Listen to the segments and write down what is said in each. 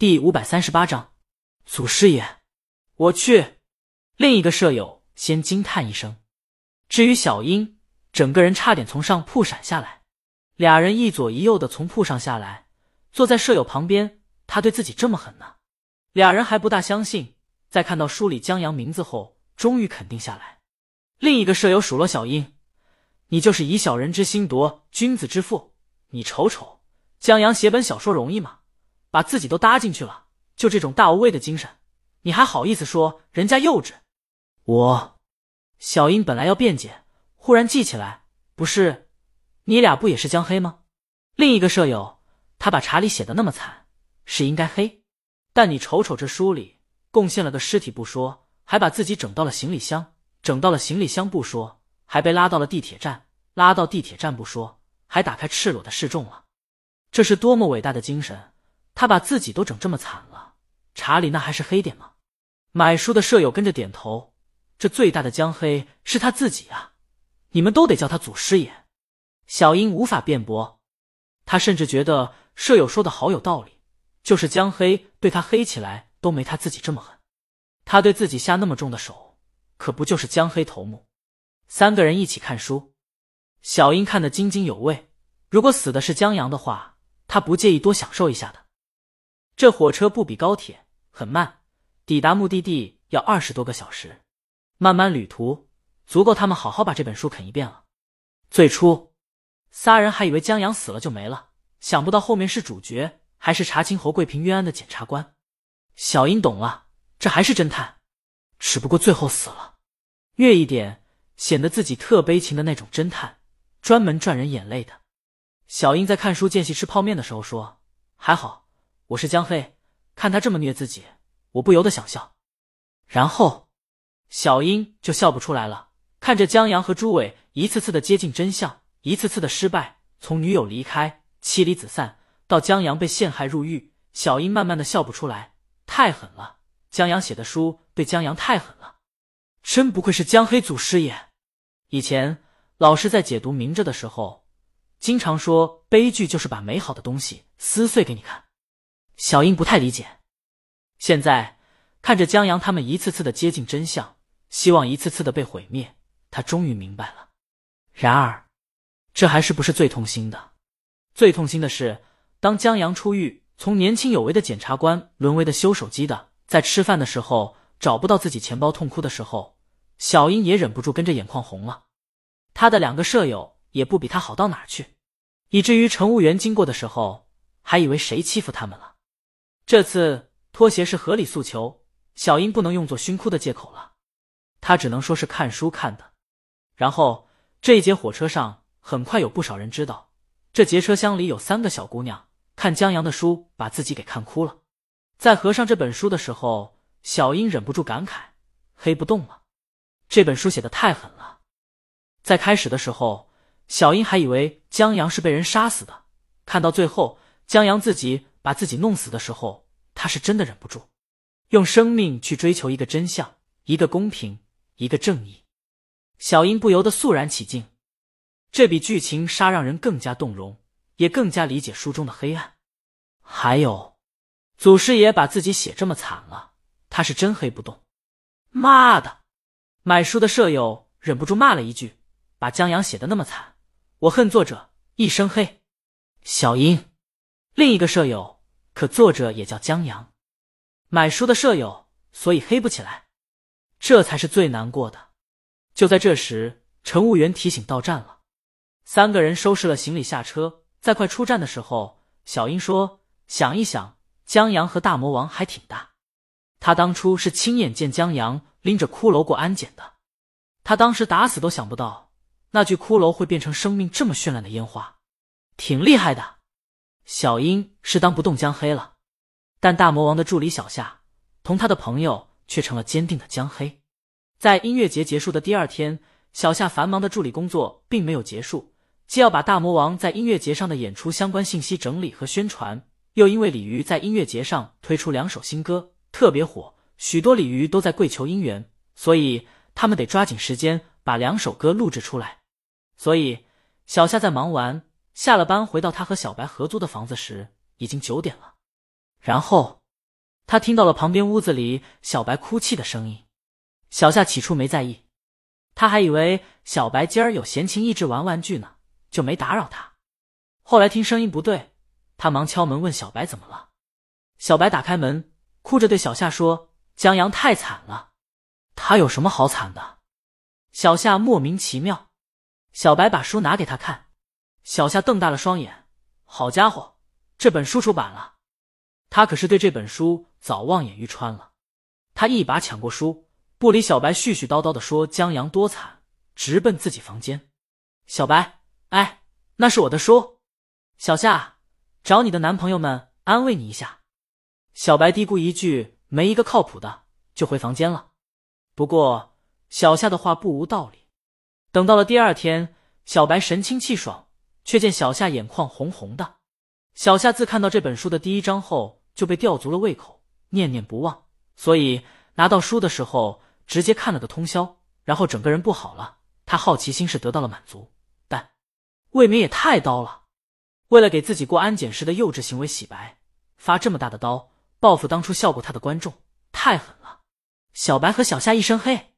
第五百三十八章，祖师爷，我去！另一个舍友先惊叹一声。至于小英，整个人差点从上铺闪下来。俩人一左一右的从铺上下来，坐在舍友旁边。他对自己这么狠呢？俩人还不大相信。在看到书里江阳名字后，终于肯定下来。另一个舍友数落小英：“你就是以小人之心夺君子之腹。你瞅瞅，江阳写本小说容易吗？把自己都搭进去了，就这种大无畏的精神，你还好意思说人家幼稚？”我，小英本来要辩解，忽然记起来，不是。你俩不也是江黑吗？另一个舍友，他把查理写的那么惨，是应该黑。但你瞅瞅这书里，贡献了个尸体不说，还把自己整到了行李箱，整到了行李箱不说，还被拉到了地铁站，拉到地铁站不说，还打开赤裸的示众了。这是多么伟大的精神！他把自己都整这么惨了，查理那还是黑点吗？买书的舍友跟着点头。这最大的江黑是他自己啊！你们都得叫他祖师爷。小英无法辩驳，他甚至觉得舍友说的好有道理，就是江黑对他黑起来都没他自己这么狠。他对自己下那么重的手，可不就是江黑头目？三个人一起看书，小英看得津津有味。如果死的是江阳的话，他不介意多享受一下的。这火车不比高铁，很慢，抵达目的地要二十多个小时，漫漫旅途足够他们好好把这本书啃一遍了。最初。仨人还以为江阳死了就没了，想不到后面是主角，还是查清侯贵平冤案的检察官。小英懂了，这还是侦探，只不过最后死了。越一点，显得自己特悲情的那种侦探，专门赚人眼泪的。小英在看书间隙吃泡面的时候说：“还好我是江黑，看他这么虐自己，我不由得想笑。”然后小英就笑不出来了，看着江阳和朱伟一次次的接近真相。一次次的失败，从女友离开、妻离子散到江阳被陷害入狱，小英慢慢的笑不出来，太狠了！江阳写的书对江阳太狠了，真不愧是江黑祖师爷。以前老师在解读明着的时候，经常说悲剧就是把美好的东西撕碎给你看。小英不太理解，现在看着江阳他们一次次的接近真相，希望一次次的被毁灭，他终于明白了。然而。这还是不是最痛心的？最痛心的是，当江阳出狱，从年轻有为的检察官沦为的修手机的，在吃饭的时候找不到自己钱包痛哭的时候，小英也忍不住跟着眼眶红了。他的两个舍友也不比他好到哪去，以至于乘务员经过的时候还以为谁欺负他们了。这次拖鞋是合理诉求，小英不能用作熏哭的借口了，她只能说是看书看的。然后这一节火车上。很快有不少人知道，这节车厢里有三个小姑娘看江阳的书，把自己给看哭了。在合上这本书的时候，小英忍不住感慨：“黑不动了，这本书写的太狠了。”在开始的时候，小英还以为江阳是被人杀死的，看到最后江阳自己把自己弄死的时候，他是真的忍不住，用生命去追求一个真相，一个公平，一个正义。小英不由得肃然起敬。这比剧情杀让人更加动容，也更加理解书中的黑暗。还有，祖师爷把自己写这么惨了，他是真黑不动。妈的！买书的舍友忍不住骂了一句：“把江阳写的那么惨，我恨作者一生黑。”小英，另一个舍友，可作者也叫江阳。买书的舍友，所以黑不起来，这才是最难过的。就在这时，乘务员提醒到站了。三个人收拾了行李下车，在快出站的时候，小英说：“想一想，江阳和大魔王还挺大。他当初是亲眼见江阳拎着骷髅过安检的，他当时打死都想不到那具骷髅会变成生命这么绚烂的烟花，挺厉害的。”小英是当不动江黑了，但大魔王的助理小夏同他的朋友却成了坚定的江黑。在音乐节结束的第二天，小夏繁忙的助理工作并没有结束。既要把大魔王在音乐节上的演出相关信息整理和宣传，又因为鲤鱼在音乐节上推出两首新歌特别火，许多鲤鱼都在跪求姻缘，所以他们得抓紧时间把两首歌录制出来。所以小夏在忙完下了班回到他和小白合租的房子时，已经九点了。然后他听到了旁边屋子里小白哭泣的声音。小夏起初没在意，他还以为小白今儿有闲情逸致玩玩具呢，就没打扰他。后来听声音不对，他忙敲门问小白怎么了。小白打开门，哭着对小夏说：“江阳太惨了，他有什么好惨的？”小夏莫名其妙。小白把书拿给他看，小夏瞪大了双眼：“好家伙，这本书出版了！”他可是对这本书早望眼欲穿了。他一把抢过书。不理小白絮絮叨叨的说江阳多惨，直奔自己房间。小白，哎，那是我的书。小夏，找你的男朋友们安慰你一下。小白嘀咕一句没一个靠谱的，就回房间了。不过小夏的话不无道理。等到了第二天，小白神清气爽，却见小夏眼眶红红的。小夏自看到这本书的第一章后，就被吊足了胃口，念念不忘，所以拿到书的时候。直接看了个通宵，然后整个人不好了。他好奇心是得到了满足，但未免也太刀了。为了给自己过安检时的幼稚行为洗白，发这么大的刀报复当初笑过他的观众，太狠了。小白和小夏一身黑。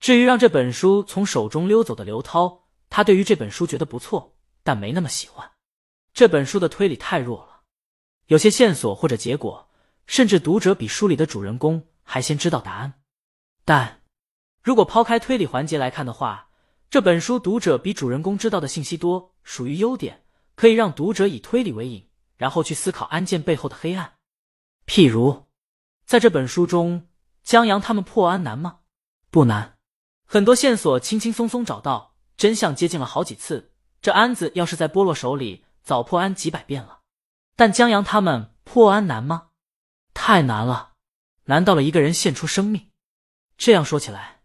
至于让这本书从手中溜走的刘涛，他对于这本书觉得不错，但没那么喜欢。这本书的推理太弱了，有些线索或者结果，甚至读者比书里的主人公还先知道答案。但，如果抛开推理环节来看的话，这本书读者比主人公知道的信息多，属于优点，可以让读者以推理为引，然后去思考案件背后的黑暗。譬如，在这本书中，江阳他们破案难吗？不难，很多线索轻轻松松找到，真相接近了好几次。这案子要是在波洛手里，早破案几百遍了。但江阳他们破案难吗？太难了，难到了一个人献出生命。这样说起来，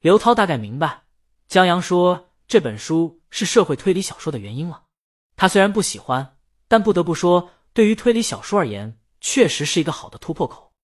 刘涛大概明白江阳说这本书是社会推理小说的原因了。他虽然不喜欢，但不得不说，对于推理小说而言，确实是一个好的突破口。